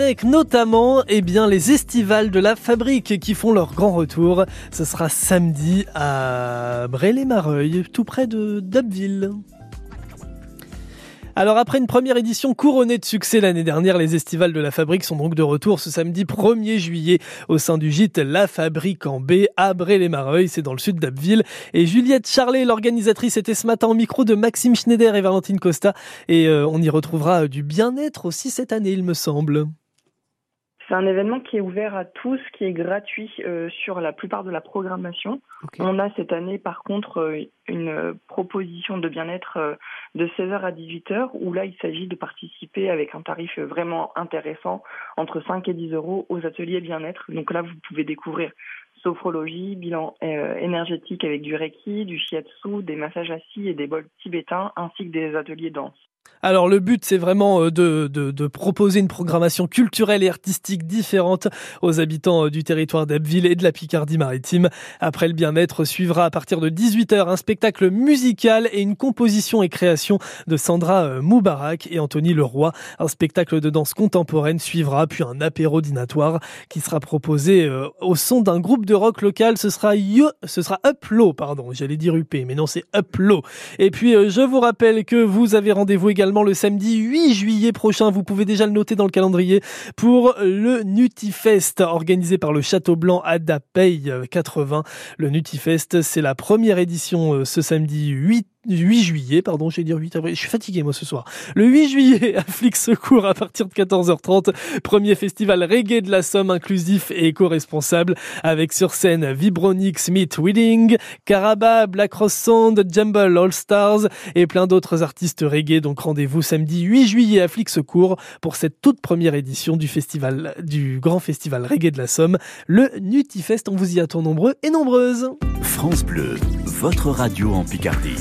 Avec notamment eh bien, les estivales de la fabrique qui font leur grand retour. Ce sera samedi à Bray-les-Mareuil, tout près de Dubville. Alors après une première édition couronnée de succès l'année dernière, les estivales de la Fabrique sont donc de retour ce samedi 1er juillet au sein du gîte La Fabrique en B à Bray-les-Mareuil, c'est dans le sud d'Abbeville. Et Juliette Charlet, l'organisatrice, était ce matin au micro de Maxime Schneider et Valentine Costa. Et euh, on y retrouvera du bien-être aussi cette année, il me semble. C'est un événement qui est ouvert à tous, qui est gratuit euh, sur la plupart de la programmation. On a cette année par contre euh, une proposition de bien-être euh, de 16h à 18h où là il s'agit de participer avec un tarif vraiment intéressant entre 5 et 10 euros aux ateliers bien-être. Donc là vous pouvez découvrir sophrologie, bilan énergétique avec du reiki, du shiatsu, des massages assis et des bols tibétains ainsi que des ateliers danse. Alors le but, c'est vraiment euh, de, proposer une programmation culturelle et artistique différente aux habitants euh, du territoire d'Abbeville et de la Picardie-Maritime. Après le bien-être, suivra à partir de 18h un spectacle musical et une composition et création de Sandra euh, Moubarak et Anthony Leroy. Un spectacle de danse contemporaine suivra, puis un apéro dînatoire qui sera proposé au son d'un groupe de rock local. Ce sera Yo, ce sera pardon, j'allais dire UP, mais non, c'est Uplow. Et puis, je vous rappelle que vous avez rendez-vous également le samedi 8 juillet prochain. Vous pouvez déjà le noter dans le calendrier pour le Nutifest organisé par le Château Blanc à Dapey 80. Le Nutifest, c'est la première édition euh, ce samedi 8 8 juillet, pardon, j'ai dit 8 avril. Je suis fatigué, moi, ce soir. Le 8 juillet, à Flic Secours, à partir de 14h30. Premier festival reggae de la Somme, inclusif et éco-responsable, avec sur scène Vibronix, Smith Wedding, Caraba, Black Ross Sound, Jumble All Stars et plein d'autres artistes reggae. Donc rendez-vous samedi 8 juillet à Flic Secours pour cette toute première édition du festival, du grand festival reggae de la Somme, le Nutifest. On vous y attend nombreux et nombreuses. France Bleu, votre radio en Picardie.